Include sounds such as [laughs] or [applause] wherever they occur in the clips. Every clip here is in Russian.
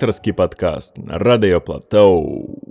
Редакторский подкаст на Радио Платоу.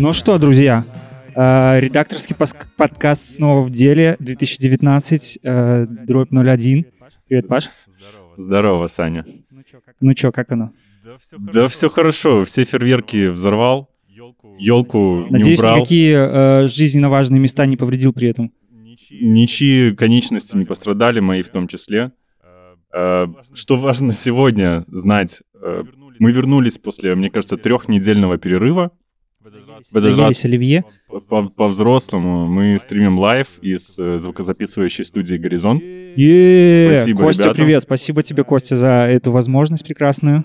Ну что, друзья, э, редакторский подкаст снова в деле, 2019, э, дробь 01. Привет, Паш. Здорово, Саня. Ну что, как оно? Да все хорошо, все фейерверки взорвал, елку Надеюсь, не убрал. никакие э, жизненно важные места не повредил при этом. Ничьи конечности не пострадали, мои в том числе. Что важно сегодня знать, мы вернулись после, мне кажется, трехнедельного перерыва. В этот раз оливье. По-взрослому мы стримим live из звукозаписывающей студии «Горизонт». Спасибо, Костя, ребята. привет. Спасибо тебе, Костя, за эту возможность прекрасную.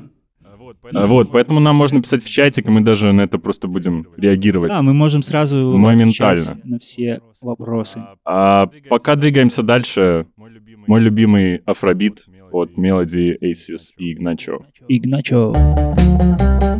Вот, поэтому нам можно писать в чатик, и мы даже на это просто будем реагировать. Да, мы можем сразу моментально на все вопросы. А пока двигаемся дальше, мой любимый афробит от мелодии Aces и Игначо. Игначо. sama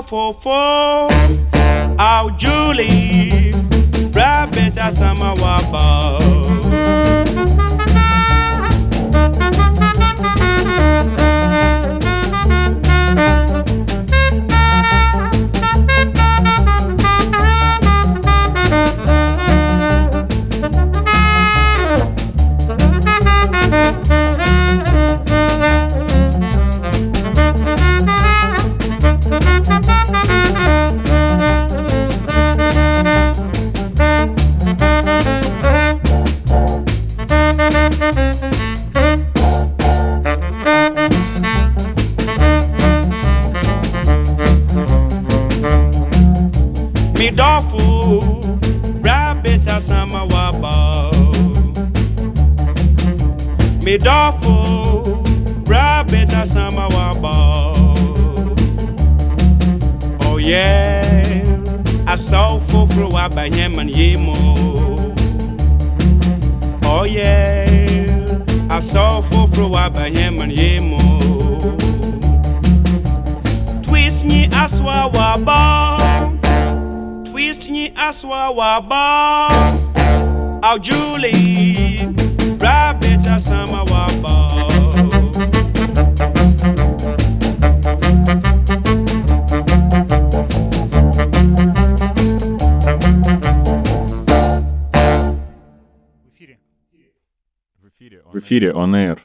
four four four. Au Julie Rabbit asama waba В эфире On Air.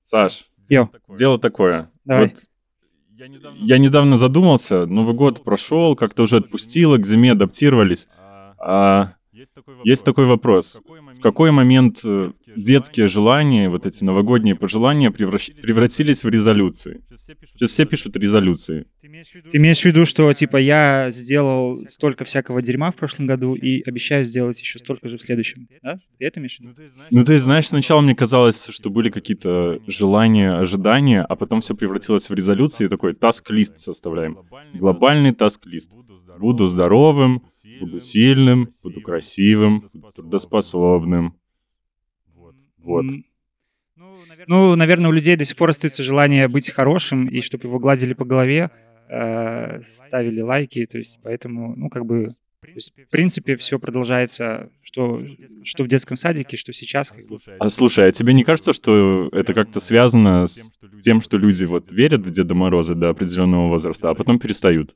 Саш, Йо, дело такое. Давай. Вот я недавно задумался, Новый год прошел, как-то уже отпустило, к зиме адаптировались. А есть такой вопрос. В какой момент э, детские желания, вот эти новогодние пожелания превратились в резолюции? Сейчас все пишут резолюции. Ты имеешь в виду, что типа я сделал столько всякого дерьма в прошлом году и обещаю сделать еще столько же в следующем, да? Ты это имеешь в виду? Ну, ты знаешь, сначала мне казалось, что были какие-то желания, ожидания, а потом все превратилось в резолюции, и такой таск-лист составляем. Глобальный таск-лист. Буду здоровым, буду сильным, буду красивым, буду трудоспособным. Вот. Ну, наверное, у людей до сих пор остается желание быть хорошим, и чтобы его гладили по голове, э, ставили лайки, то есть поэтому, ну, как бы, есть, в принципе, все продолжается, что, что в детском садике, что сейчас. Как бы. А слушай, а тебе не кажется, что это как-то связано с тем, что люди вот верят в Деда Мороза до определенного возраста, а потом перестают?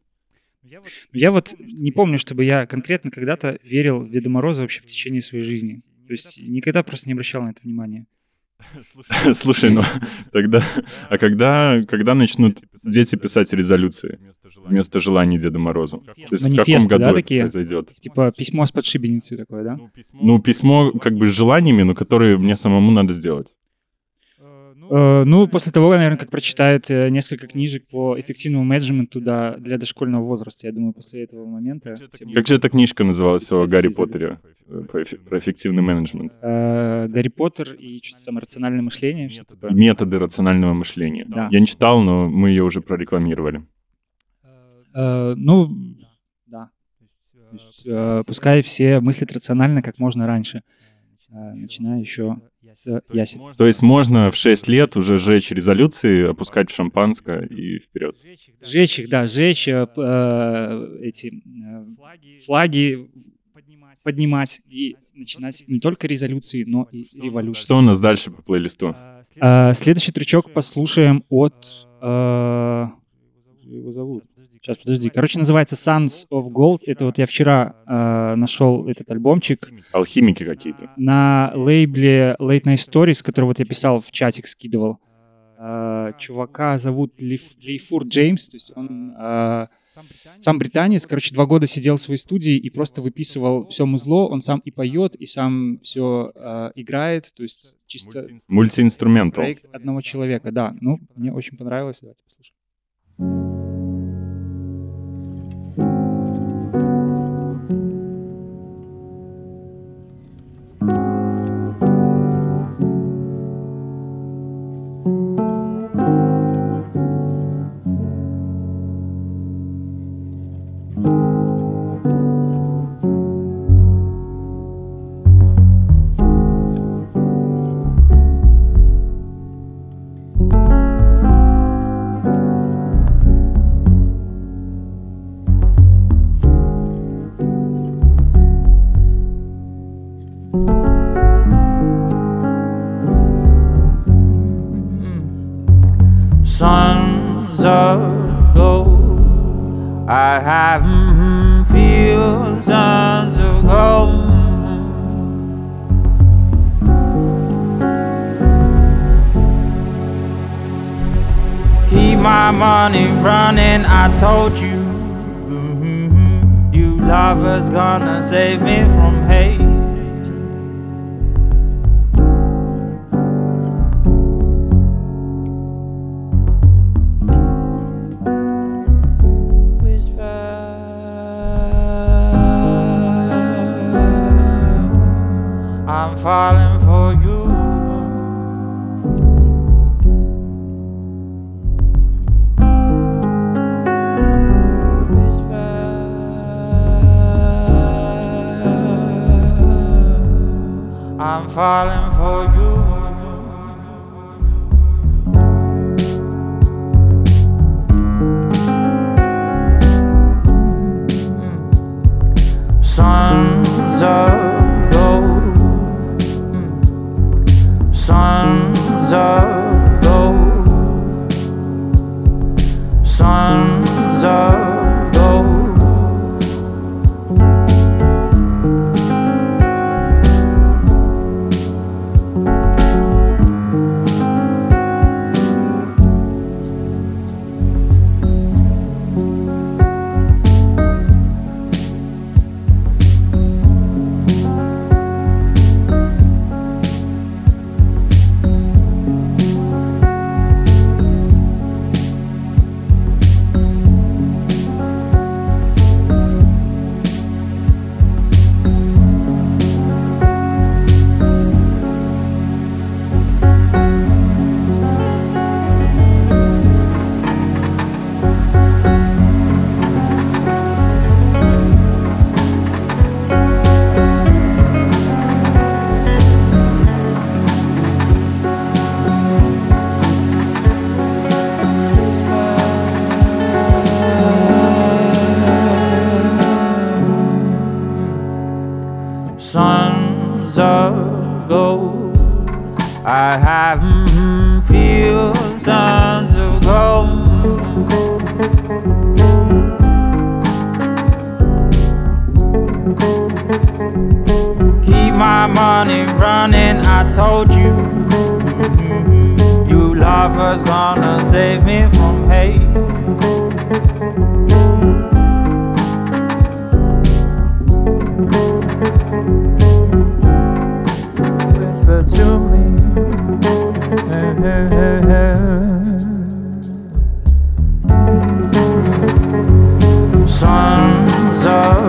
Я вот не помню, чтобы я конкретно когда-то верил в Деда Мороза вообще в течение своей жизни. То есть никогда просто не обращал на это внимания. [laughs] [laughs] Слушай, ну [laughs] тогда... А когда, когда начнут дети писать резолюции вместо желаний Деда Морозу? То есть в каком Манифесты, да, году это такие? произойдет? Типа письмо с подшибеницей такое, да? Ну, письмо как бы с желаниями, но которые мне самому надо сделать. Э, Ну, после того, наверное, как прочитают э, несколько книжек по эффективному менеджменту да, для дошкольного возраста, я думаю, после этого момента... Как же эта книжка называлась о Гарри Поттере? Э, Про эффе- про эффективный менеджмент. Гарри Поттер и что-то там рациональное мышление. Методы рационального мышления. Да. Я не читал, но мы ее уже прорекламировали. Ну, да. Пускай все мыслят рационально как можно раньше, начиная еще с ясен. То есть можно в 6 лет уже жечь резолюции, опускать в шампанское и вперед. Сжечь их, да, сжечь э, э, эти э, флаги поднимать и начинать не только резолюции, но и революции. Что у нас дальше по плейлисту? А, следующий трючок послушаем от... э, же его зовут? Сейчас, подожди. Короче, называется Sons of Gold. Это вот я вчера э, нашел этот альбомчик Алхимики какие-то. на лейбле Late Night Stories, который вот я писал в чатик, скидывал. Э, чувака зовут Лейф- Лейфур Джеймс, то есть он э, сам британец, короче, два года сидел в своей студии и просто выписывал все музло, он сам и поет, и сам все играет, то есть чисто Мультиинструментал. проект одного человека, да. Ну, мне очень понравилось, давайте послушаем. Ago. I have mm, thousands ago. Keep my money running, I told you. mm-hmm, You lovers gonna save me from hate. Falling for you. Whisper, I'm falling Sons of gold, I have mm, fields sons of gold. Keep my money running, I told you. You lovers gonna save me from hate. Whisper to me. Sons of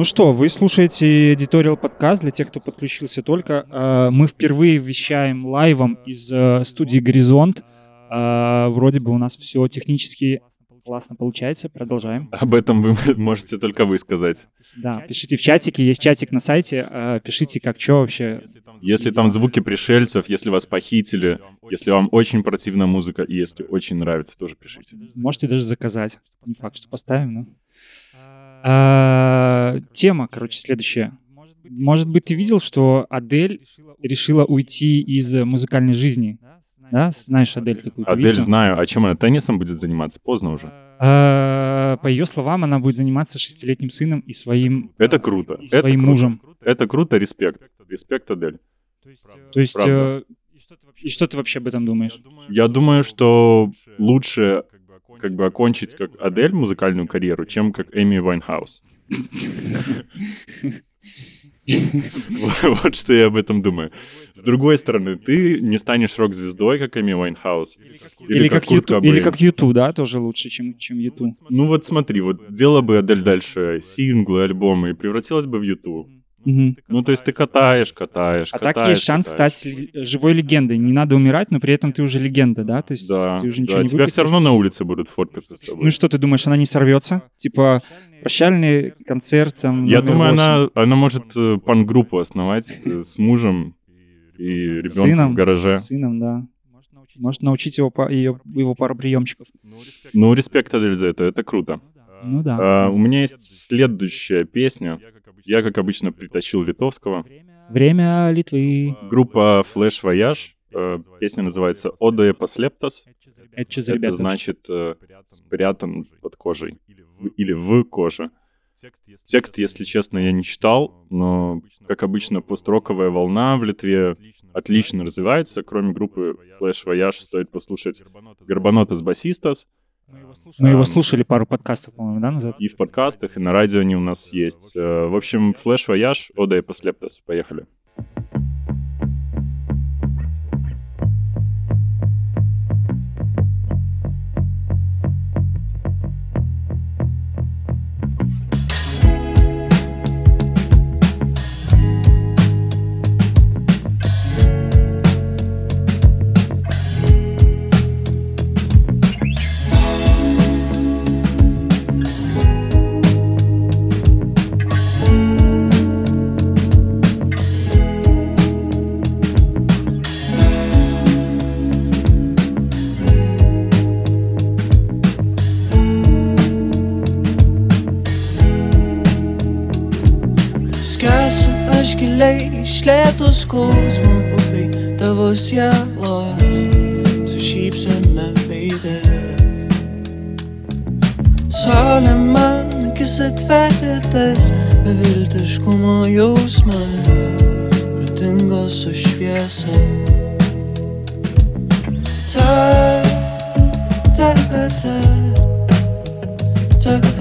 Ну что, вы слушаете Editorial подкаст для тех, кто подключился только. Э, Мы впервые вещаем лайвом из э, студии «Горизонт». Э, Вроде бы у нас все технически классно получается. Продолжаем. Об этом вы [laughs] можете только вы сказать. Да, пишите в чатике, есть чатик на сайте. Пишите, как что вообще. Если там звуки пришельцев, если вас похитили, если вам очень противна музыка и если очень нравится, тоже пишите. Можете даже заказать. Не факт, что поставим, но... А, Тема, короче, следующая. Может быть, ты видел, что Адель решила уйти из музыкальной жизни? Да? Знаешь Адель такую Адель певицу? знаю, а чем она теннисом будет заниматься? Поздно уже. А, По ее словам, она будет заниматься шестилетним сыном и своим, Это круто. и Это своим круто. мужем. Это круто, респект. Респект, Адель. То есть, Правда. э, и что ты вообще об этом думаешь? Я думаю, что лучше как бы окончить как Адель музыкальную карьеру, чем как Эми Вайнхаус. Вот что я об этом думаю. С другой стороны, ты не станешь рок-звездой, как Эми Вайнхаус. Или, как, U2, или как U2, да, тоже лучше, чем, чем U2. Ну вот смотри, вот делала бы Адель дальше синглы, альбомы и превратилась бы в U2. Мгм. Ну, то есть ты катаешь, катаешь, А катаешь. так есть шанс катаешь. стать живой легендой. Не надо умирать, но при этом ты уже легенда, да? То есть Да, ты уже ничего да, не тебя все выпустишь. равно на улице будут фоткаться с тобой. Ну что ты думаешь, она не сорвется? Типа прощальный концерт там. Я думаю, восемь. она, она может э, панк-группу основать э, с мужем и ребенком сыном, в гараже. сыном, да. Может научить его, ее, его пару приемчиков. Ну, респект Адель за это, это круто. Ну да. А, у меня есть следующая песня. Я, как обычно, притащил литовского. Время Литвы. Группа Flash Voyage. э, Песня называется «Одое послептас». Это значит э, «спрятан под кожей» или «в коже». Текст, если честно, я не читал, но, как обычно, построковая волна в Литве отлично развивается. Кроме группы Flash Voyage стоит послушать Горбанотас Басистас. Мы его слушали пару подкастов, по-моему, да, назад? И в подкастах, и на радио они у нас есть. Э, В общем, Flash Voyage, Ода и Послептас. Поехали. Skęsiu išlėtus skausmo upiai tavo sielos su šypsena veidė. Saulė man akis atverė tas beviltiškumo jausmas, pradingo su šviesa. Ta, ta, ta, ta, ta,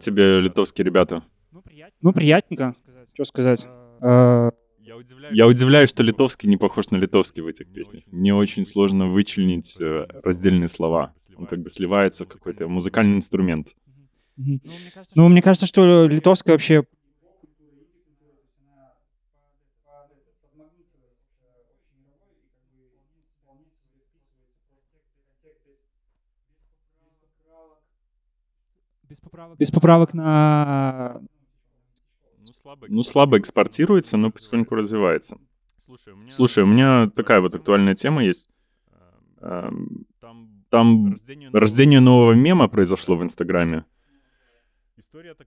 как тебе литовские ребята? Ну, приятненько, что сказать. Э, Я удивляюсь, что литовский не похож на литовский в этих песнях. Мне очень сложно вычленить э, раздельные слова. Он как бы сливается в какой-то музыкальный инструмент. Ну, мне кажется, что литовская вообще... Без поправок на... Ну, слабо экспортируется, но потихоньку развивается. Слушай, у меня такая вот актуальная тема есть. Эм, Там рождение нового мема произошло в Инстаграме.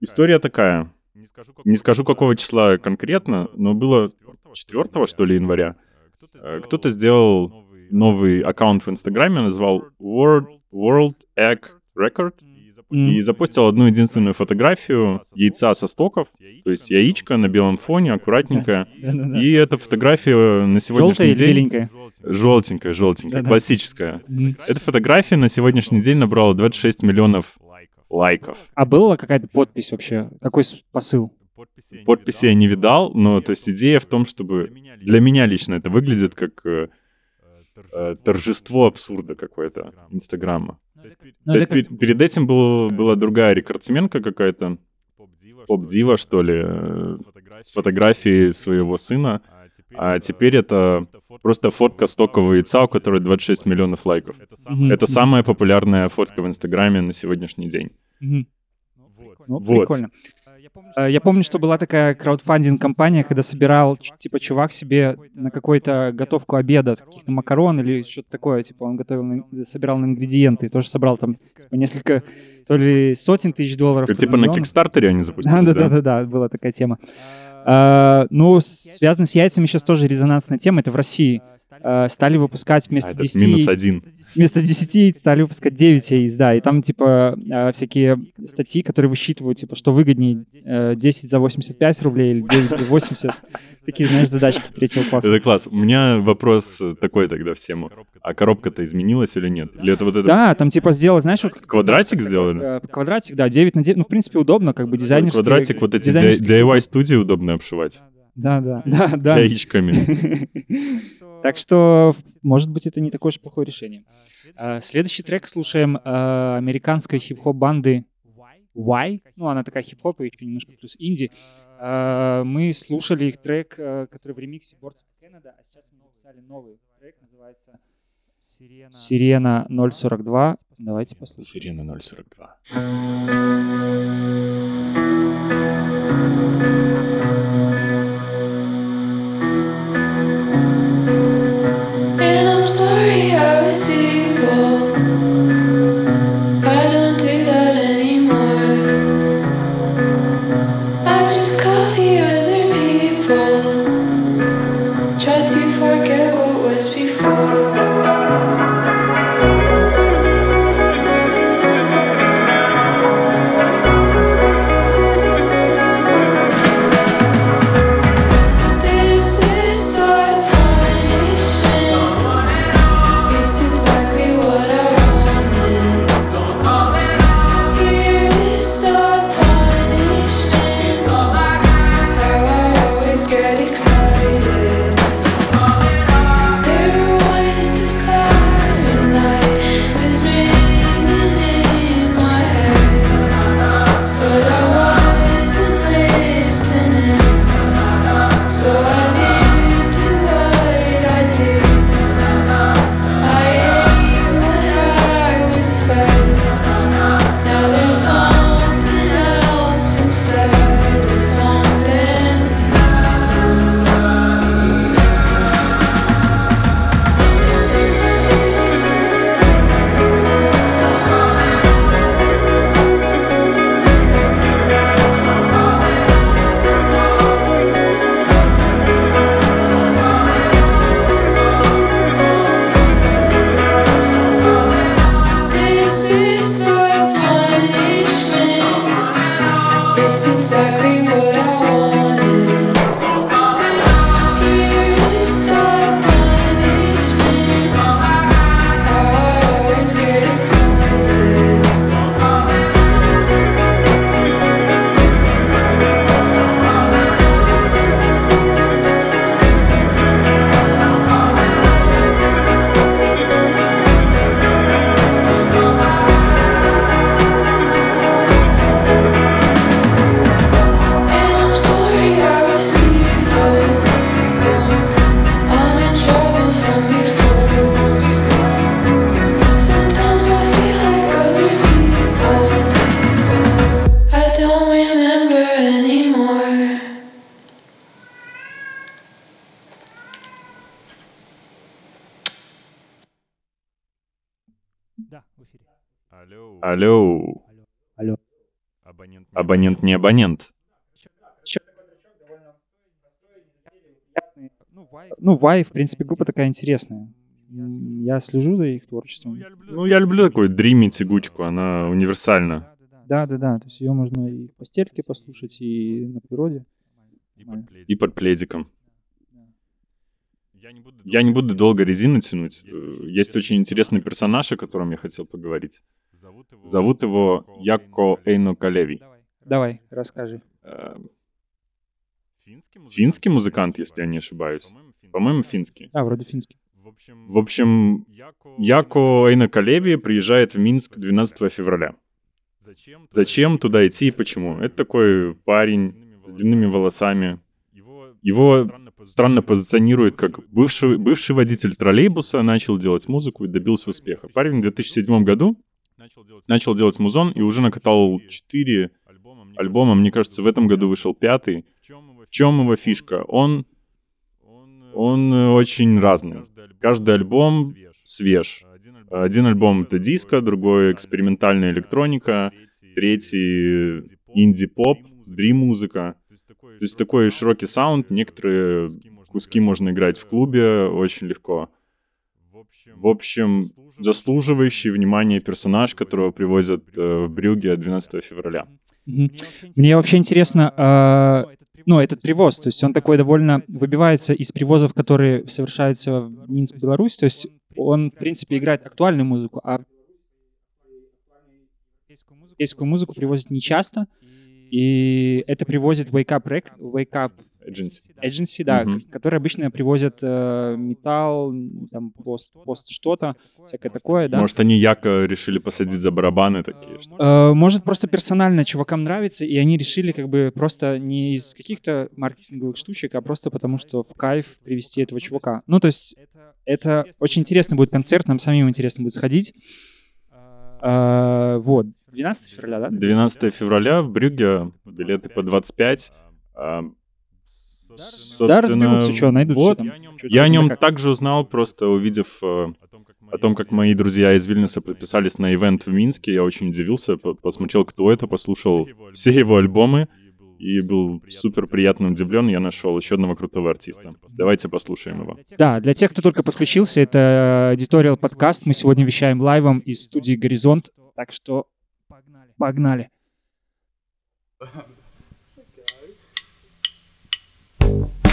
История такая. Не скажу, какого числа конкретно, но было 4 что ли, января. Э, Кто-то сделал новый аккаунт в Инстаграме, назвал World, World Egg Record, и запустил одну единственную фотографию яйца со стоков, то есть яичко на белом фоне, аккуратненькое. [laughs] И эта фотография на Желтая сегодняшний день... беленькая? Желтенькая, желтенькая, Да-да. классическая. Эта фотография на сегодняшний день набрала 26 миллионов лайков. А была какая-то подпись вообще? Какой посыл? Подписи я не видал, но то есть идея в том, чтобы для меня лично это выглядит как э, э, торжество абсурда какое-то Инстаграма. Ну, То есть как- пер- перед этим был, была другая рекордсменка какая-то, поп-дива, что ли, э, с фотографией своего сына, а теперь это просто фотка стокового яйца, у которой 26 миллионов лайков. Мгм. Это самая популярная фотка в Инстаграме на сегодняшний день. Ну, Вот. прикольно. Я помню, что была такая краудфандинг-компания, когда собирал, типа, чувак себе на какую-то готовку обеда, каких-то макарон или что-то такое, типа, он готовил, собирал на ингредиенты, тоже собрал там типа, несколько, то ли сотен тысяч долларов, то ли Типа на. Кикстартере они запустились, Да, да, да? да, да, да, была такая тема. А, Ну, связано с яйцами сейчас тоже резонансная тема, это в России. А, Стали выпускать А, вместо этот 10 минус один. Вместо 10 яиц стали выпускать 9 яиц, да, и там, типа, э, всякие статьи, которые высчитывают, типа, что выгоднее, э, 10 за 85 рублей или 9 за 80. Такие, знаешь, задачки третьего класса. Это класс. У меня вопрос э, такой тогда всему. А коробка-то изменилась или нет? Или это вот этот Да, там, типа, сделать, знаешь, вот... квадратик сделали? э, Квадратик, да, 9 на 9. Ну, в принципе, удобно, как бы дизайнерский. Квадратик вот эти DIY-студии удобно обшивать. Да, да, [laughs] да, да. Яичками. Так что, может быть, это не такое уж плохое решение. А, Следующий трек слушаем а, американской хип-хоп банды Y. Ну, она такая хип-хоп и еще немножко плюс инди. А, Мы слушали их трек, который в ремиксе Boards of Canada, а сейчас они записали новый трек, называется Сирена 042. Давайте послушаем. Сирена 042. Абонент не. Ну, Вай, в принципе, группа такая интересная. Я слежу за их творчеством. Ну, я люблю такую дрими тягучку, она универсальна. Да, да, да. То есть ее можно и в постельке послушать, и на природе. И под пледиком. Я не буду долго резину тянуть. Есть очень интересный персонаж, о котором я хотел поговорить. Зовут его Яко Эйно Калеви. Давай, расскажи. Э, Финский музыкант, если я не ошибаюсь. По-моему, финский. А, вроде финский. В общем, Яко Эйно Калеви приезжает в Минск 12 февраля. Зачем туда идти и почему? Это такой парень с длинными волосами. Его странно позиционирует как бывший, бывший водитель троллейбуса, начал делать музыку и добился успеха. Парень в 2007 году начал делать музон и уже накатал 4 альбома. Мне кажется, в этом году вышел пятый. В чем его фишка? Он, он очень разный. Каждый альбом свеж. Один альбом это диско, другой экспериментальная электроника, третий инди-поп, дрим-музыка. То есть такой широкий саунд, некоторые куски можно играть в клубе очень легко. В общем, заслуживающий внимания персонаж, которого привозят э, в Брюге 12 февраля. Мне вообще интересно, а, ну, этот привоз, то есть он такой довольно выбивается из привозов, которые совершаются в Минск, Беларусь, то есть он, в принципе, играет актуальную музыку, а европейскую музыку привозят нечасто, и это привозит Wake Up, Wake Up Agency. Agency, да, к- которые обычно привозят э, металл, там, пост, пост что-то, всякое такое, да. Может, они яко решили посадить за барабаны такие, что... Э, Может, просто персонально чувакам нравится, и они решили как бы просто не из каких-то маркетинговых штучек, а просто потому, что в кайф привести этого чувака. Ну, то есть это очень интересный будет концерт, нам самим интересно будет сходить. Э, Вот, 12 февраля, да? 12 февраля в Брюгге, билеты по 25. Да, собственно, разберутся, что, найдут вот. там. Я о нем как. также узнал, просто увидев э, о том, как мои друзья из Вильнюса подписались на ивент в Минске. Я очень удивился, по- посмотрел, кто это, послушал все его альбомы и был супер приятно удивлен. Я нашел еще одного крутого артиста. Давайте послушаем его. Да, для тех, кто только подключился, это Editorial подкаст. Мы сегодня вещаем лайвом из студии «Горизонт», так что погнали. you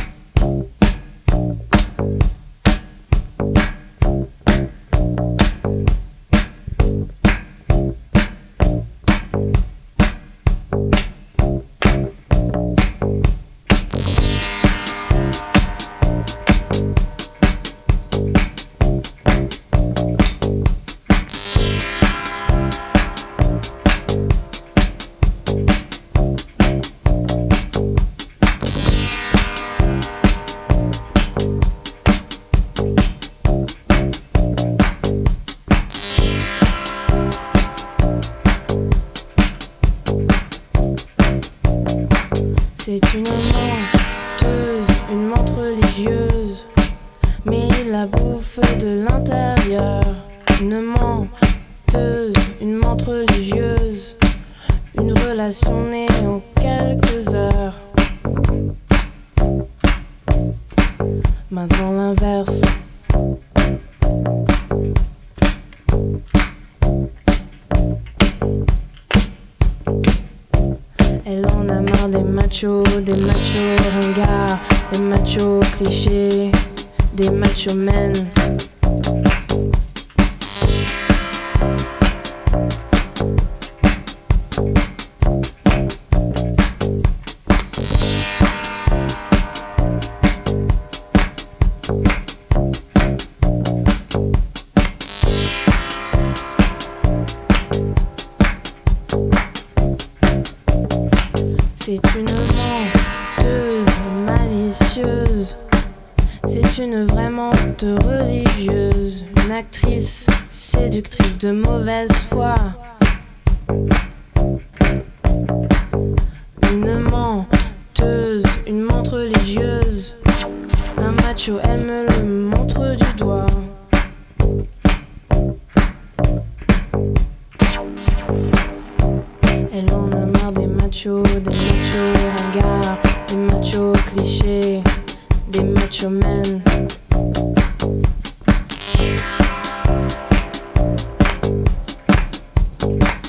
you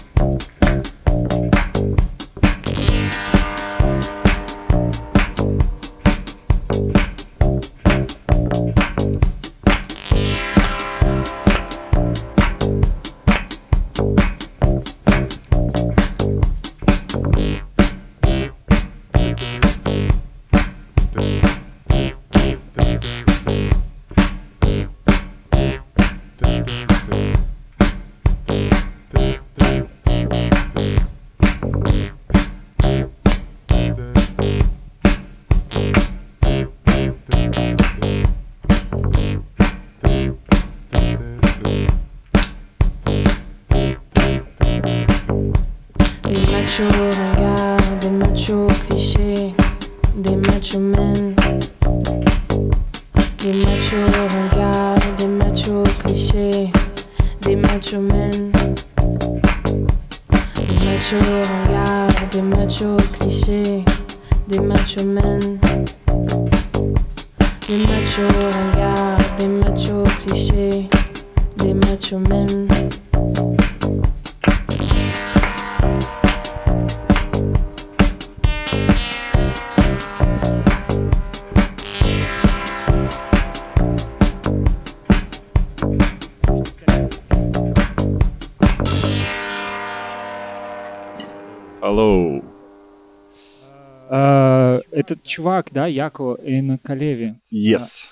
чувак, да, Яко Энакалеви. Yes.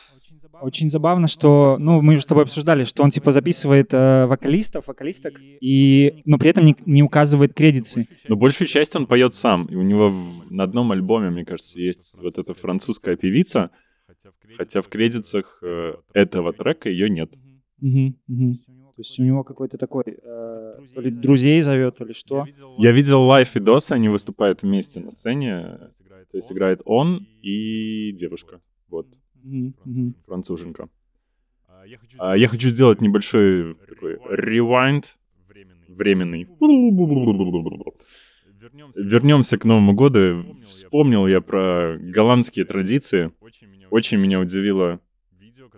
Очень забавно, что, ну, мы же с тобой обсуждали, что он типа записывает э, вокалистов, вокалисток, и, но при этом не, не указывает кредиты. Но большую часть он поет сам. И у него в- на одном альбоме, мне кажется, есть вот эта французская певица, хотя в кредитах э, этого трека ее нет. Мгм, мгм. То есть у него какой-то такой, э, то ли друзей зовет, то ли что. Я видел live видосы, они выступают вместе на сцене. То есть играет он и девушка. Вот, француженка. А я хочу сделать небольшой такой rewind временный. Вернемся к Новому году. Вспомнил я про голландские традиции. Очень меня удивило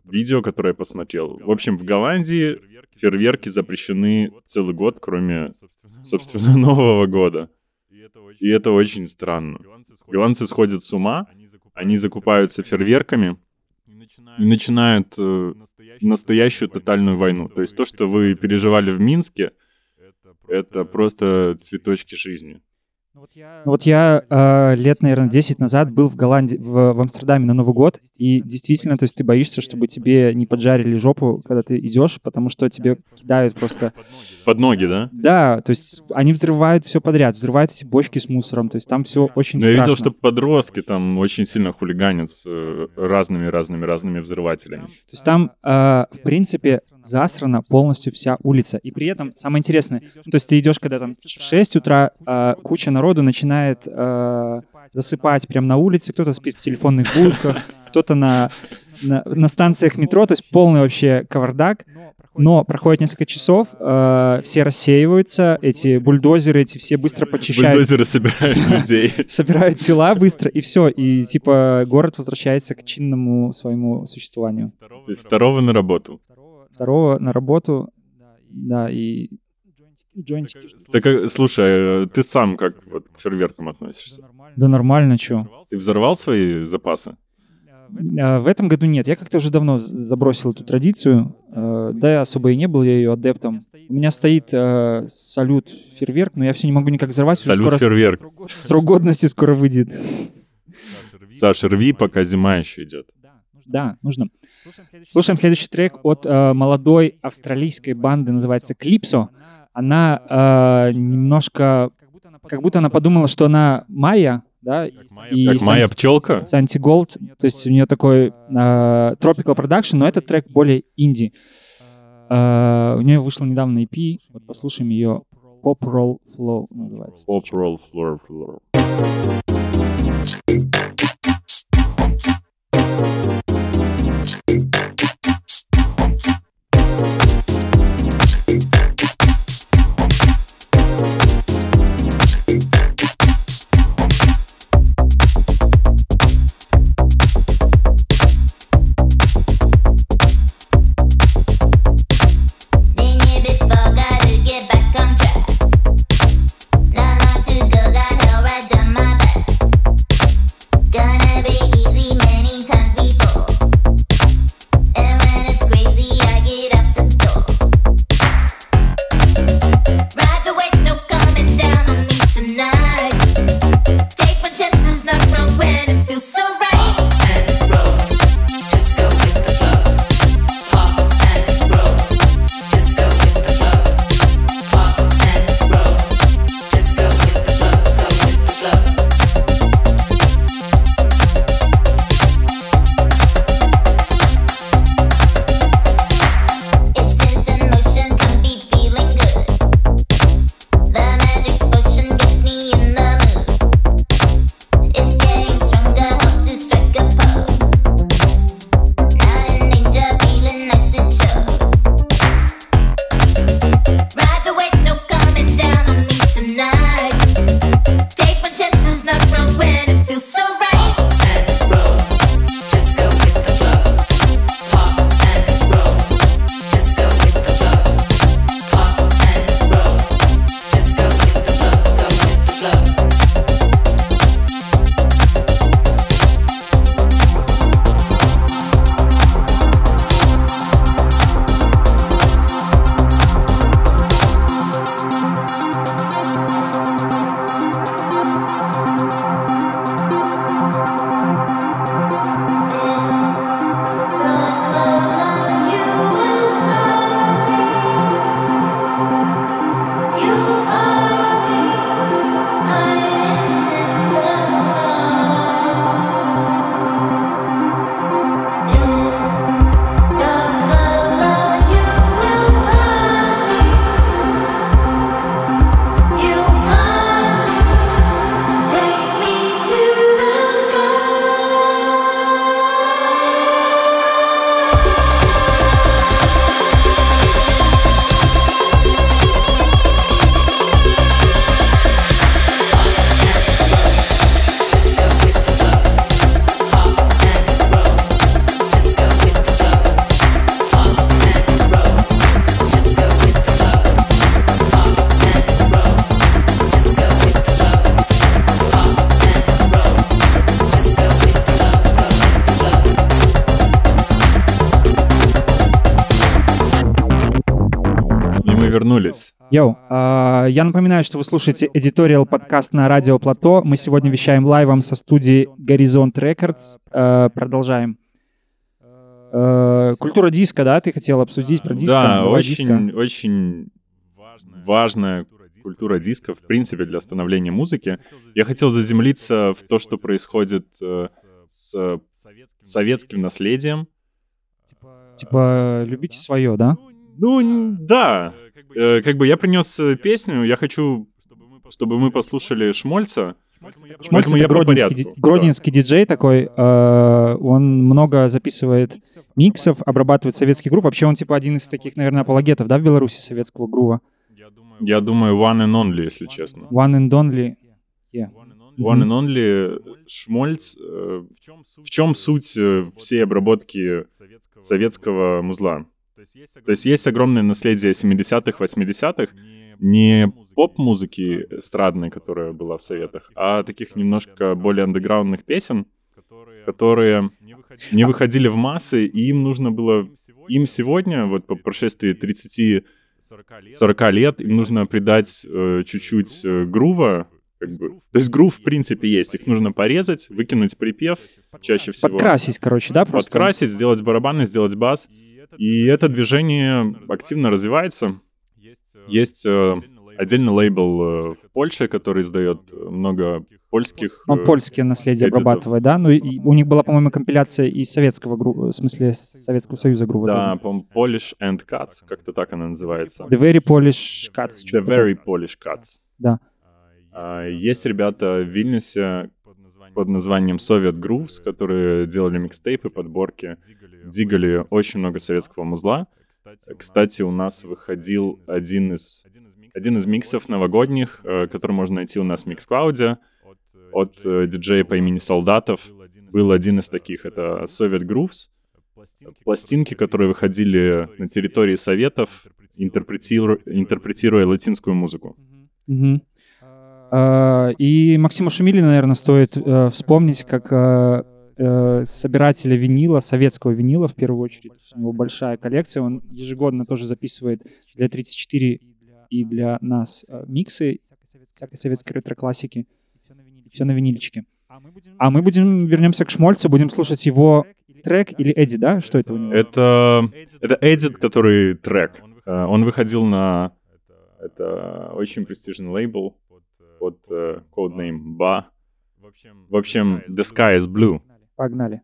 видео, которое я посмотрел. В общем, в Голландии фейерверки запрещены целый год, кроме, собственно, [laughs] Нового года. И это очень странно. Голландцы сходят с ума, они закупаются фейерверками и начинают э, настоящую тотальную войну. То есть то, что вы переживали в Минске, это просто цветочки жизни. Ну Вот я э, лет, наверное, 10 назад был в Голландии, в, в Амстердаме на Новый год, и действительно, то есть ты боишься, чтобы тебе не поджарили жопу, когда ты идешь, потому что тебе кидают просто... Под ноги, да? Да, то есть они взрывают все подряд, взрывают эти бочки с мусором, то есть там все очень Но я страшно. видел, что подростки там очень сильно хулиганят с э, разными-разными-разными взрывателями. То есть там, э, в принципе, засрана полностью вся улица. И при этом, самое интересное, ну, то есть ты идешь, когда там в 6 утра, э, куча народу начинает э, засыпать прямо на улице, кто-то спит в телефонных будках, кто-то на, на, на станциях метро, то есть полный вообще кавардак. Но проходит несколько часов, э, все рассеиваются, эти бульдозеры, эти все быстро почищают Бульдозеры собирают людей. собирают тела быстро, и все. И типа город возвращается к чинному своему существованию. То есть второго на работу. Второго на работу, да, и джойнтики. Так, э, слушай, э, ты сам как вот к фейерверкам относишься? Да нормально, чё. Ты взорвал свои запасы? А, В этом году нет. Я как-то уже давно забросил эту традицию. Э, Да, и особо и не был я ее адептом. У меня стоит э, салют фейерверк, но я все не могу никак взорвать. Салют скоро фейерверк. [laughs] Срок годности скоро выйдет. Саша, рви, пока зима еще идет. Да, нужно. Слушаем следующий трек от э, молодой австралийской банды, называется Клипсо. Она э, немножко, как будто она подумала, что она майя, да, и Как Санти- пчелка? Санти Голд, то есть у нее такой э, tropical production, но этот трек более инди. Э, у нее вышла недавно EP, вот послушаем ее Pop Roll Flow называется. Pop roll floor floor. Вернулись. Yo, а, я напоминаю, что вы слушаете editorial подкаст на радио Плато. Мы сегодня вещаем live ом со студии Горизонт Records. А, Продолжаем. А, Культура диско, да, ты хотел обсудить про диско? Да, Давай очень, очень важная культура диско, в принципе, для становления музыки. Я хотел заземлиться в то, что происходит э, с советским наследием. Типа, любите свое, да? Ну, да. Э, Как бы я принес э, песню, я хочу, чтобы мы послушали Шмольца. Шмольц это гродненский, ди- гродненский диджей такой, э, он много записывает миксов, обрабатывает советский грув. Вообще он типа один из таких, наверное, апологетов, да, в Беларуси советского грува. Я думаю, one and only, если честно. One and only. One and only Шмольц. э, В чем суть э, всей обработки советского музла? То есть есть огромное наследие 70-х, 80-х, не поп-музыки эстрадной, которая была в Советах, а таких немножко более андеграундных песен, которые не выходили в массы, и им нужно было, им сегодня, вот по прошествии 30-40 лет, им нужно придать э, чуть-чуть э, грува, как бы. То есть грув, в принципе, есть, их нужно порезать, выкинуть припев, чаще всего. Подкрасить, короче, да, просто? Подкрасить, сделать барабаны, сделать бас. И это движение активно развивается. Есть э, отдельный лейбл э, в Польше, который издает много польских... Он э, польские наследие эдитов. обрабатывает, да? Ну, и у них была, по-моему, компиляция из советского грува, в смысле, Советского Союза грува. Да, по-моему, Polish and Cuts, как-то так она называется. The Very Polish Cuts. The. Very Polish Cuts. Да. А, Есть ребята в Вильнюсе под названием Soviet Grooves, которые делали микстейпы, подборки, дигали очень много советского музла. Кстати, у нас выходил один из, один из миксов новогодних, э, который можно найти у нас в Миксклауде от э, диджея по имени Солдатов. Был один из таких, это Soviet Grooves. Пластинки, которые выходили на территории Советов, интерпретиру- интерпретируя латинскую музыку. Мгм. А, И Максима Шумилина, наверное, стоит э, вспомнить как э, э, собирателя винила, советского винила в первую очередь. У него большая коллекция, он ежегодно тоже записывает для 34 и для нас э, миксы всякой советской ретро-классики. Все на винильчике. А мы будем, вернемся к Шмольцу, будем слушать его трек или Эдди, да? Что это у него? Это, это Edit, который трек. Э, Он выходил на это очень престижный лейбл под э, codename Ba. В общем, The Sky is Blue. Погнали.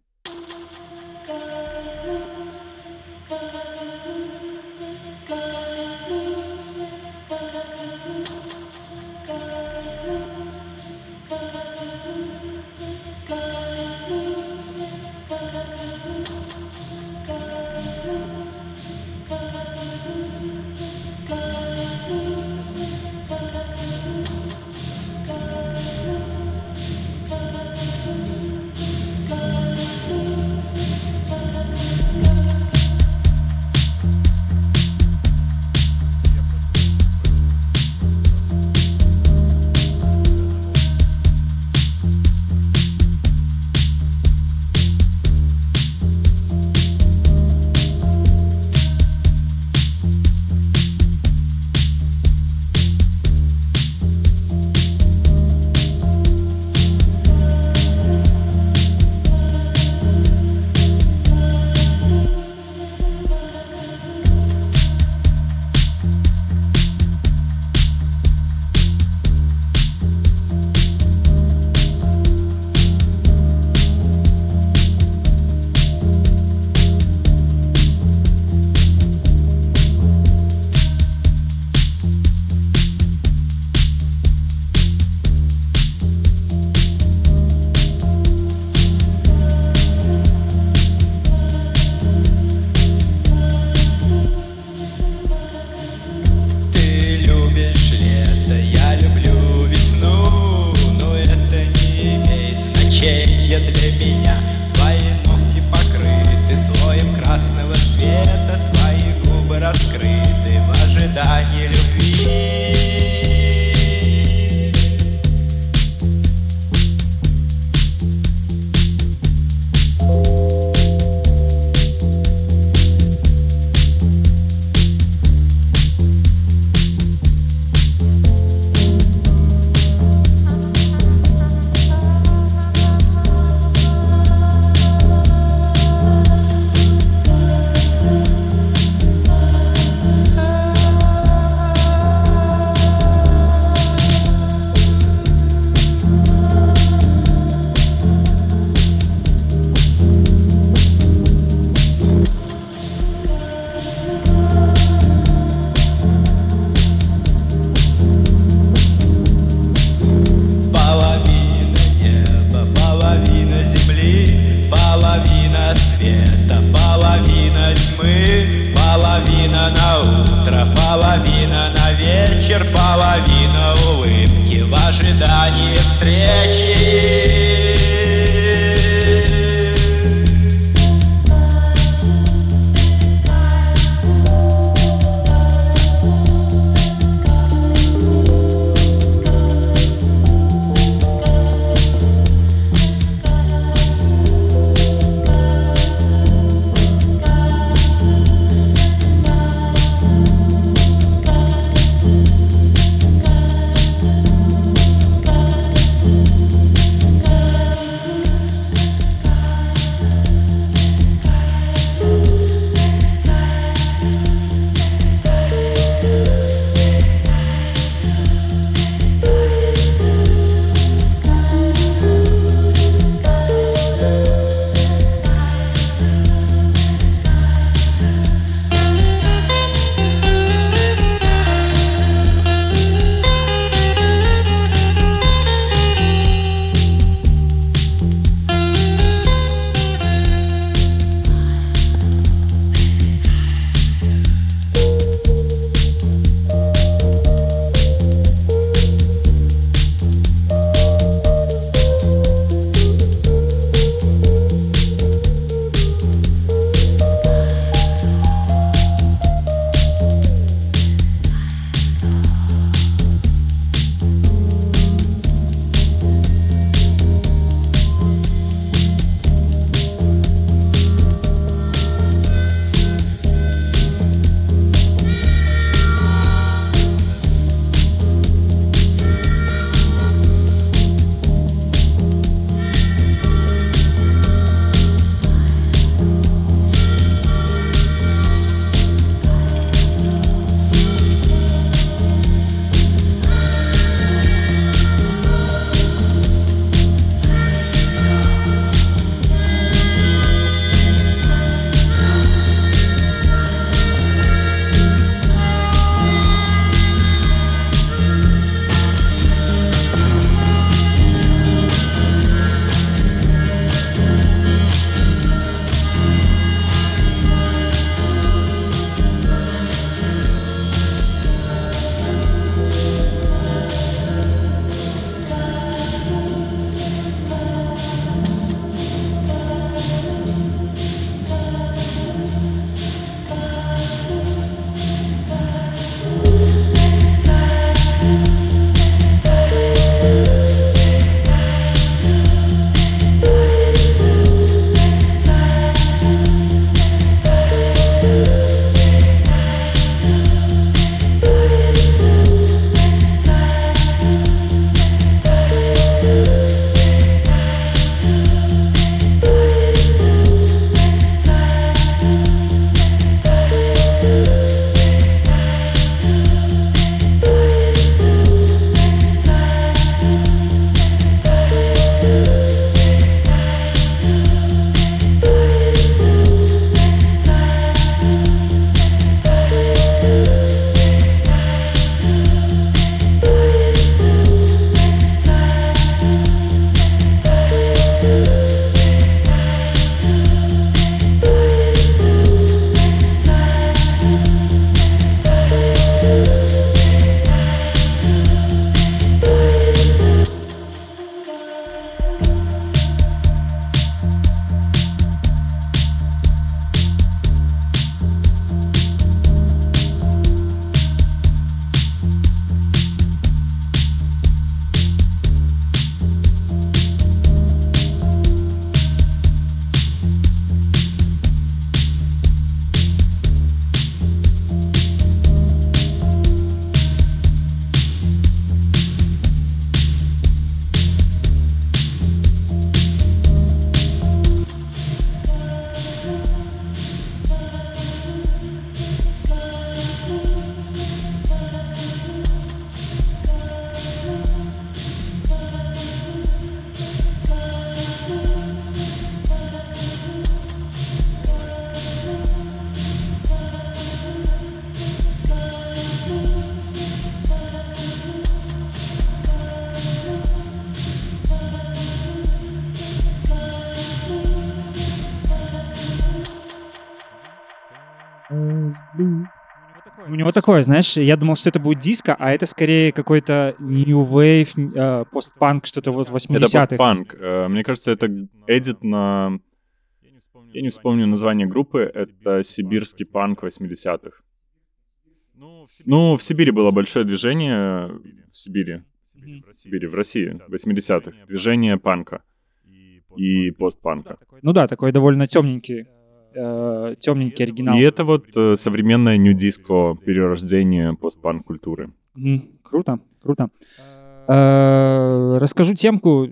Такое, знаешь, я думал, что это будет диско, а это скорее какой-то new wave, э, постпанк, что-то вот 80-х. Это постпанк. Э, Мне кажется, это эдит на... Я не вспомню название группы. Это сибирский панк 80-х. Ну, в Сибири было большое движение. В Сибири. В Сибири, в России, 80-х. Движение панка и постпанка. Ну да, такой довольно темненький, э, темненький оригинал. И это вот э, современное нью-диско, перерождение постпанк культуры. Мгм. Круто, круто. Э, Расскажу темку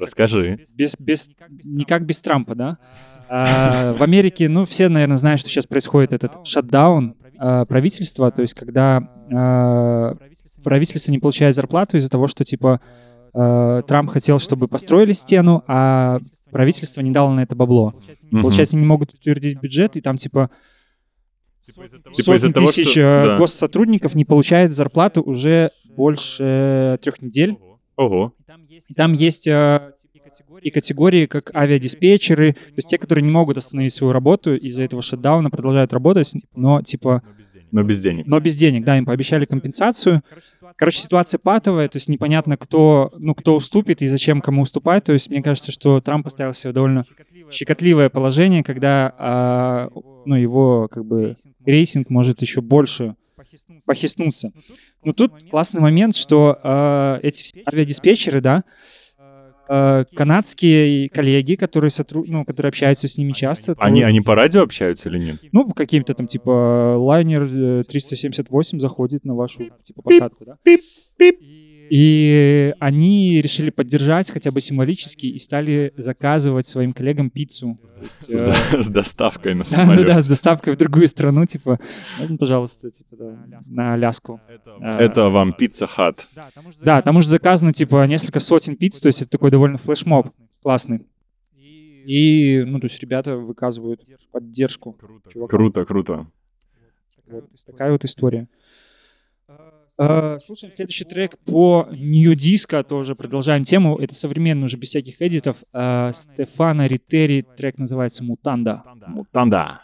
Расскажи. без, без, никак без Трампа, да? А, В Америке, ну, все, наверное, знают, что сейчас происходит этот шатдаун а, правительства, то есть когда а, правительство не получает зарплату из-за того, что, типа, а, Трамп хотел, чтобы построили стену, а правительство не дало на это бабло. Мгм. Получается, не могут утвердить бюджет, и там, типа, Типа сотни из-за того, тысяч что- э, да. госсотрудников не получают зарплату уже больше трех недель. Ого. И там есть э, и категории, как авиадиспетчеры, то есть те, которые не могут остановить свою работу из-за этого шатдауна, продолжают работать, но типа, Но без денег. но без денег, да, им пообещали компенсацию. Короче, ситуация патовая, то есть непонятно, кто, ну, кто уступит и зачем кому уступать. То есть мне кажется, что Трамп поставил себя в довольно щекотливое положение, когда а, ну, его как бы рейтинг может еще больше похистнуться. Но тут классный момент, что а, эти авиадиспетчеры, да, а, канадские коллеги, которые, сотру... ну, которые общаются с ними часто, то- Они, они по радио общаются или нет? ну, каким-то там, типа, лайнер э, 378 заходит на вашу, типа, посадку, да? И они решили поддержать хотя бы символически и стали заказывать своим коллегам пиццу. Есть, э, [laughs] с доставкой на Да, самолете. да, да, с доставкой в другую страну, типа, можно, пожалуйста, типа, да, на Аляску. А, Это вам пицца хат. Да, там уже заказано, типа, несколько сотен пиц, то есть это такой довольно флешмоб классный. И, ну, то есть ребята выказывают поддержку. чувакам. Круто, круто. Вот такая вот история. Э, Слушаем следующий трек по New Disco, тоже продолжаем тему. Это современный уже без всяких эдитов. Э, Стефана Ритери, трек называется «Мутанда». Мутанда.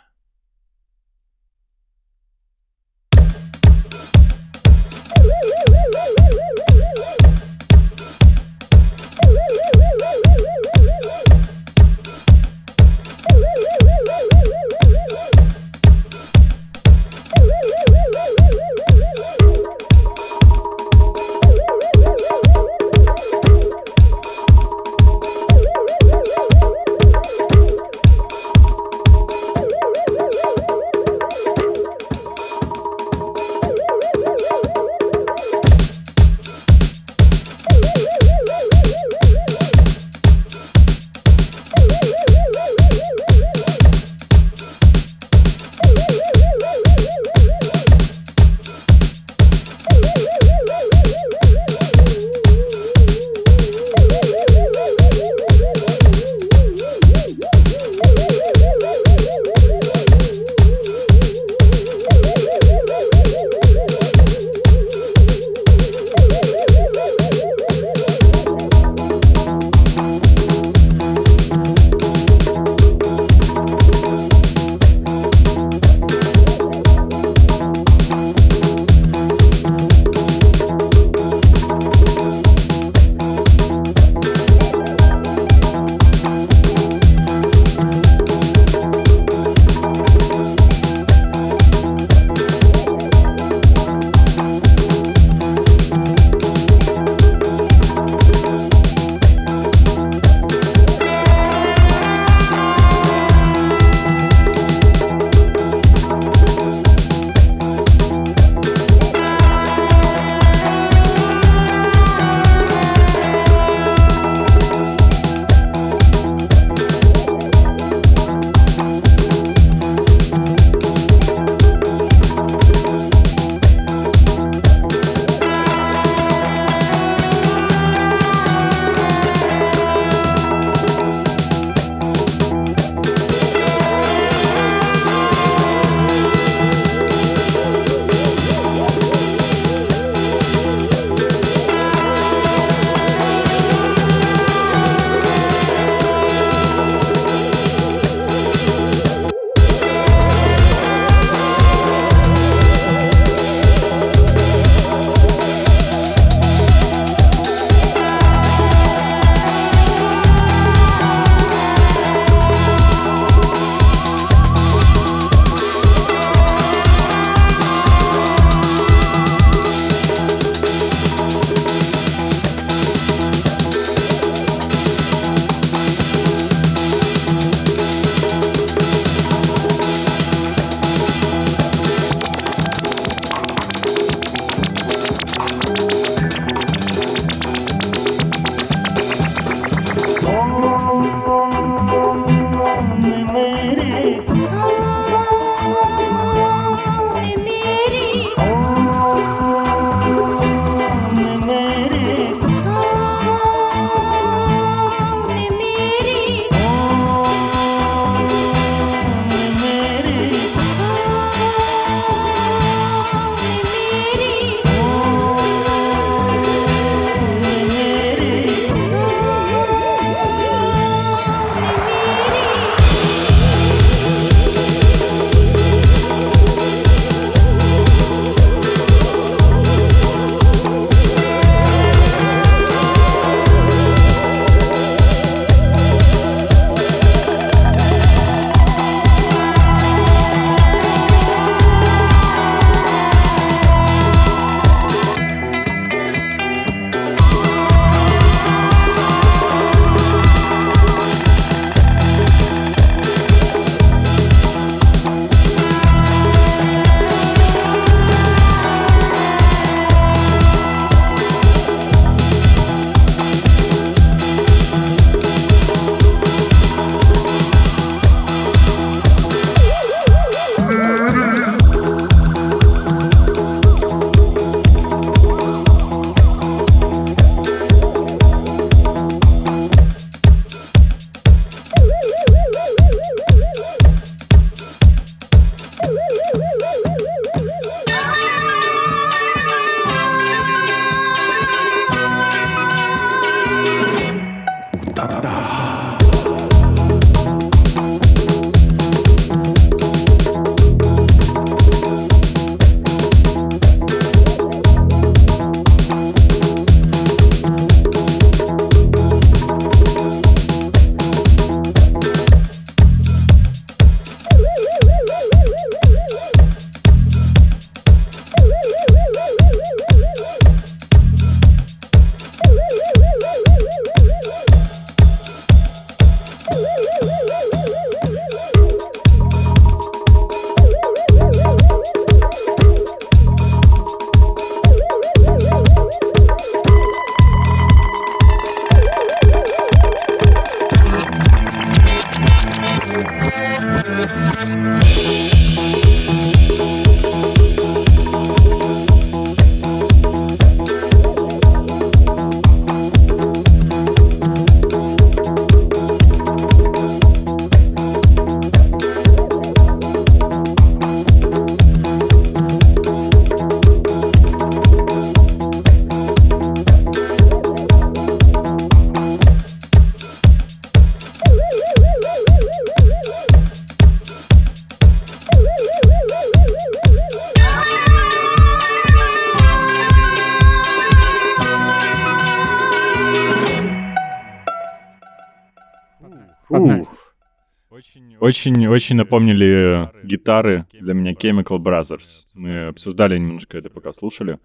Очень, очень напомнили гитары для меня Chemical Brothers. Мы обсуждали немножко это, пока слушали.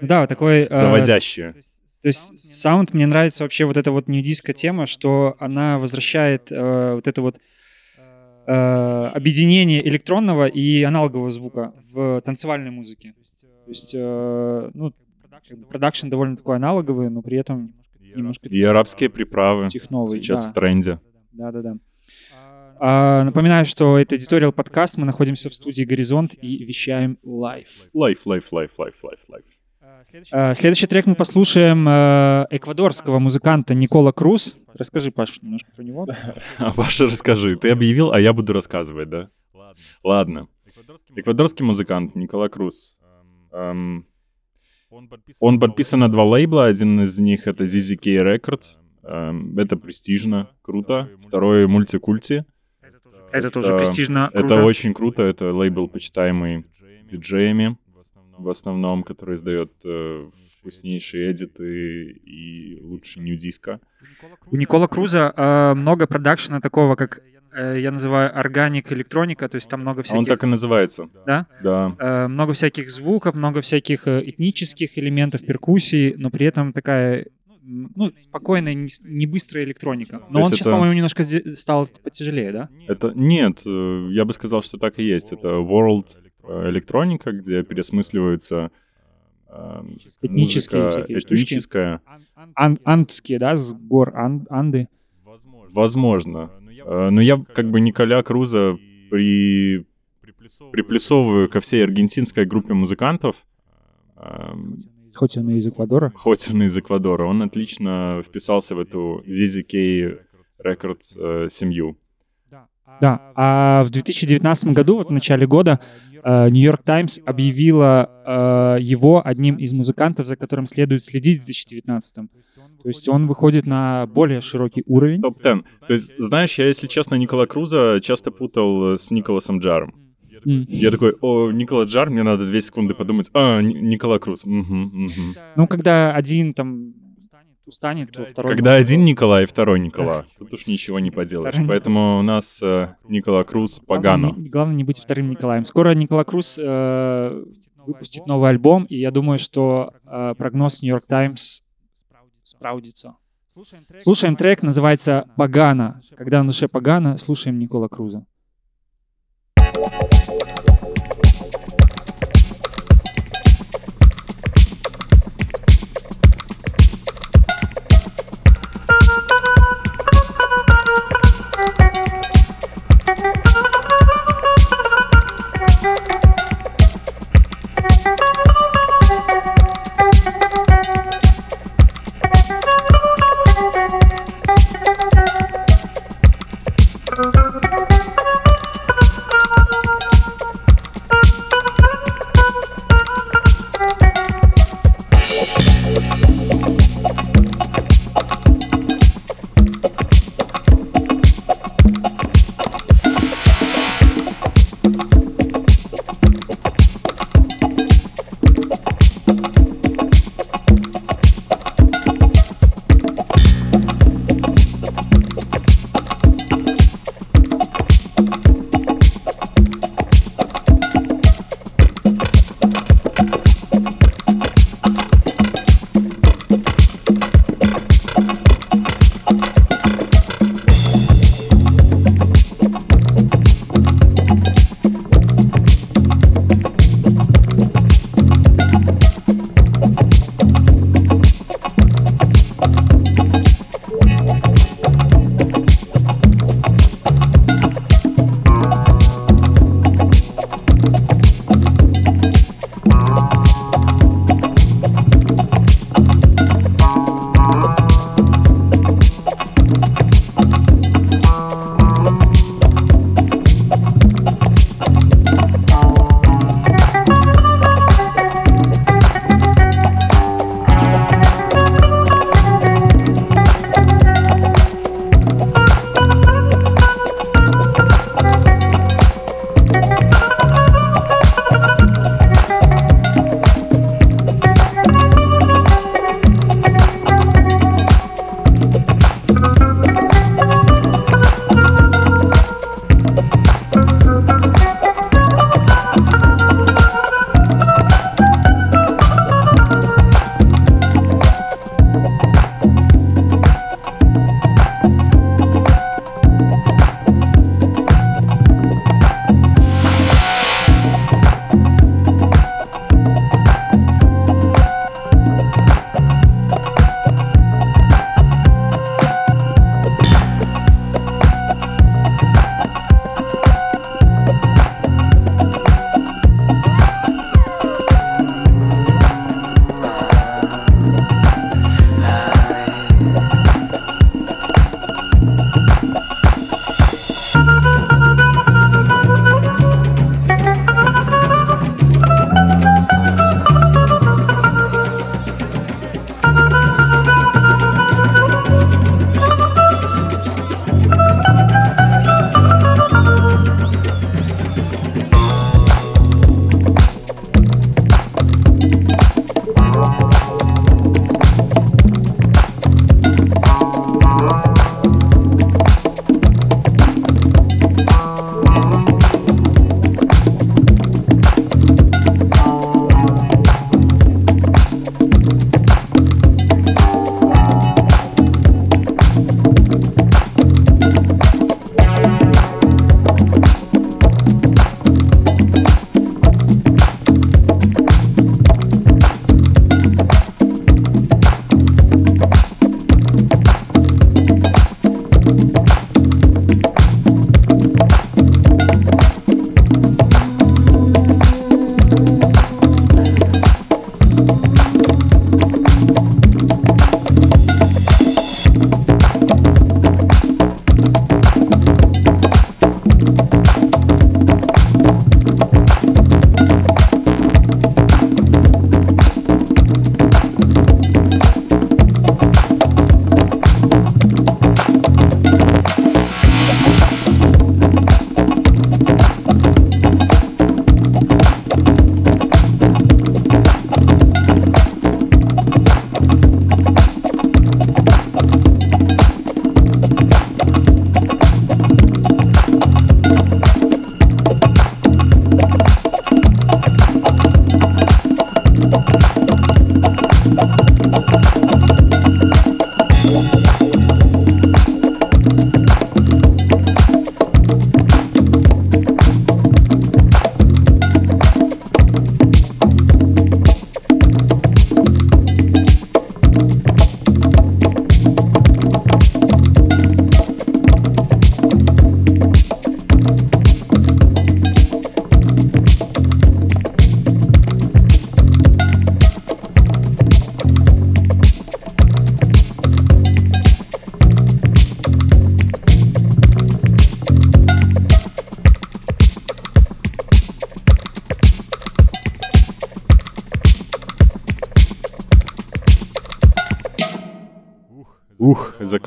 Да, такой... э, Заводящие. То есть саунд мне нравится вообще вот эта вот nu-disco тема, что она возвращает э, вот это вот э, объединение электронного и аналогового звука в танцевальной музыке. То есть, э, ну, продакшн довольно такой аналоговый, но при этом немножко И арабские приправы техновый. сейчас да. в тренде. Да-да-да. А, напоминаю, что это editorial подкаст, мы находимся в студии «Горизонт» и вещаем live. Live, live, live, live, live, live. А, Следующий трек мы послушаем эквадорского музыканта Никола Круз. Расскажи, Паш, немножко про него. [laughs] А Паша, расскажи. Ты объявил, а я буду рассказывать, да? Ладно. Эквадорский музыкант Никола Круз. Эм, Он подписан на два лейбла. Один из них это ZZK Records. Эм, Это престижно, круто. Второй мультикульти. Это тоже Это- престижно. Это круто. очень круто. Это лейбл, почитаемый диджеями в основном, который издает э, вкуснейшие эдиты и лучший нью-диско. У Никола Круза э, много продакшена такого, как э, я называю органик электроника, то есть там много всяких... он так и называется. Да? Да. Э, много всяких звуков, много всяких э, этнических элементов перкуссии, но при этом такая ну, спокойная, не, быстрая электроника. Но он сейчас, это- по-моему, немножко стал потяжелее, да? Это нет, э, я бы сказал, что так и есть. Это World э, электроника, где пересмысливаются э, Этнические музыка этническая. Ан- андские, да, с гор Ан- Анды. Возможно. Э, Но я как бы Николя Круза при... приплюсовываю ко всей аргентинской группе музыкантов. Хоть он и из Эквадора. Хоть он из Эквадора, он отлично вписался в эту ZZK Records э, семью. Да, а в 2019 году, вот в начале года, э, Нью-Йорк Таймс объявила э, его одним из музыкантов, за которым следует следить в 2019. То есть он выходит на более широкий уровень. Топ-10. То есть, знаешь, я, если честно, Никола Круза часто путал э, с Николасом Джаром. М. Я такой, о, Никола Джар, мне надо две секунды подумать. А, Ни- Никола Круз. мгм, мгм». Ну, когда один там устанет, то второй... Когда один Николай и второй Никола, тут уж ничего не поделаешь. Второй Поэтому у нас э, Никола Круз Главное Пагано. не- Главное не быть вторым Николаем. Скоро Никола Круз э, выпустит новый альбом, и я думаю, что э, прогноз Нью-Йорк Таймс справдится. Слушаем трек, называется «Пагана». Когда на душе погано, слушаем Никола Круза.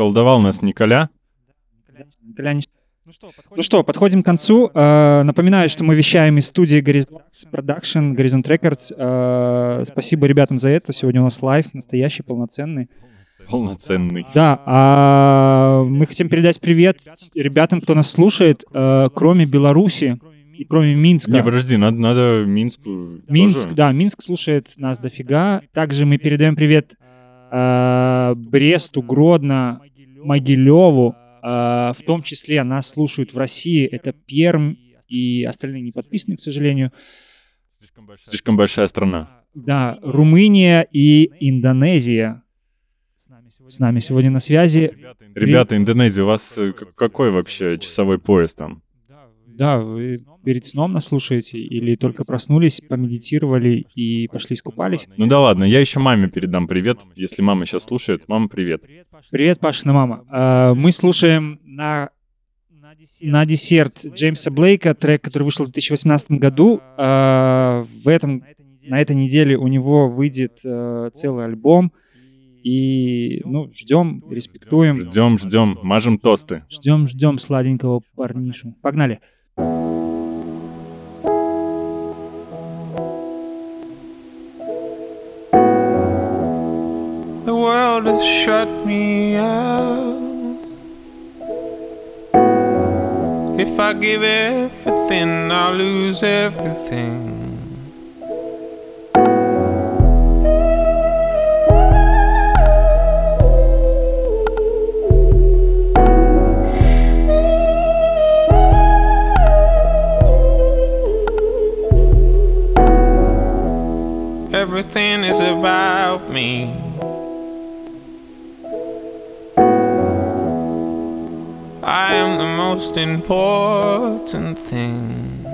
Ух, заколдовал нас Николя. Николя не- Ну что, подходим к концу. Э, Напоминаю, что мы вещаем из студии Horizon Production, Horizon Records. Э, Спасибо ребятам за это. Сегодня у нас live настоящий, полноценный. Полноценный. Да, а мы хотим передать привет ребятам, кто нас слушает, э, кроме Беларуси и кроме Минска. Не, подожди, надо, надо Минску Минск, тоже. да, Минск слушает нас дофига. Также мы передаем привет э, Бресту, Гродно, Могилеву. Э, в том числе нас слушают в России. Это Пермь и остальные не подписаны, к сожалению. Слишком большая страна. Да, Румыния и Индонезия. С нами сегодня на связи. Ребята, Индонезия, у вас э, какой вообще часовой пояс там? Да, вы перед сном нас слушаете или только проснулись, помедитировали и пошли искупались? Ну да ладно, я еще маме передам привет. Если мама сейчас слушает, мама, привет. Привет, Пашина мама. А, Мы слушаем на, на десерт Джеймса Блейка, трек, который вышел в 2018 году. А, В этом, на этой неделе у него выйдет э, целый альбом. И, ну, ждем, респектуем. Ждем, ждем, мажем тосты. Ждем, ждем сладенького парнишу. Погнали. The world has shut me out. If I give everything, I'll lose everything. Everything most important thing.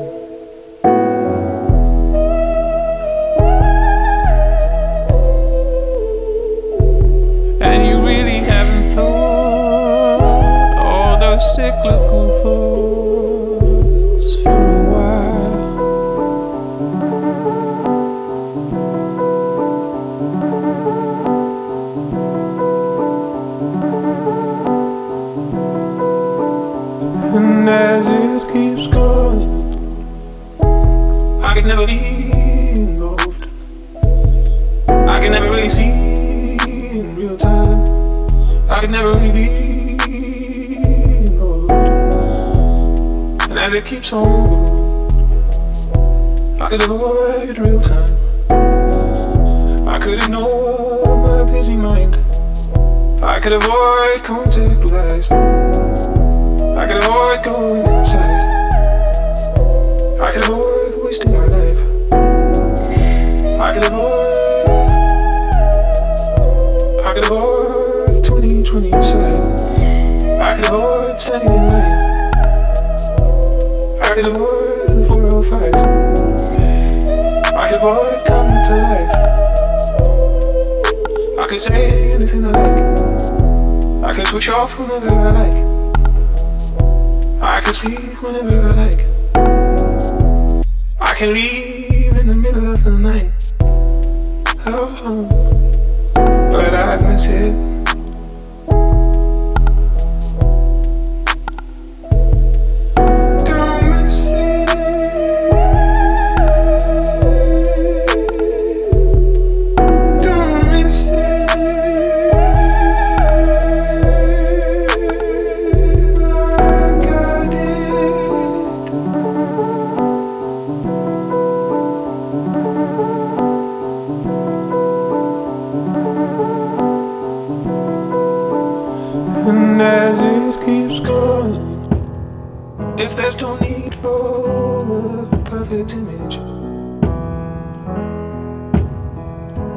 There's no need for the perfect image,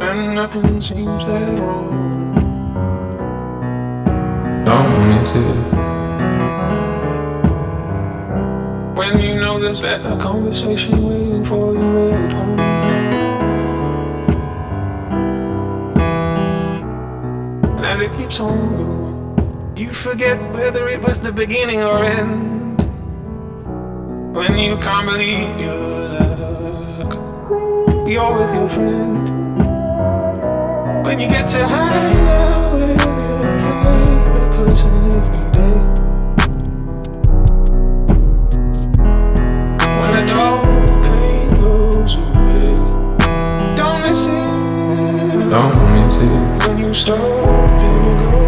and nothing seems that wrong, don't miss it. When you know there's that conversation waiting for you at home. And as it keeps on going, you forget whether it was the beginning or end. When you can't believe your luck, you're with your friend. When you get to hang out with your friend. day, but it puts in every day. When the dull pain goes away, don't miss it. Don't miss it. When you stop being a ghost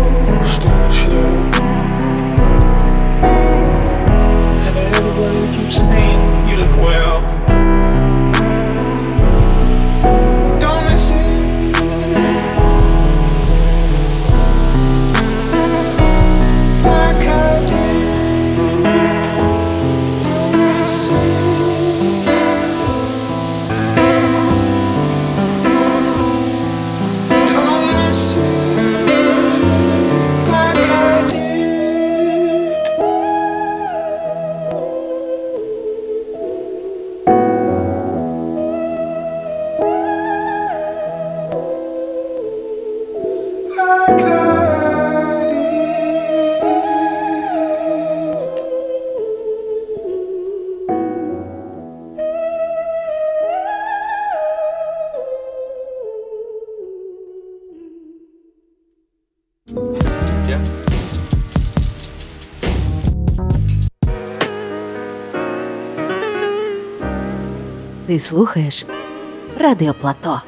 Ти слухаєш Радіо Плато.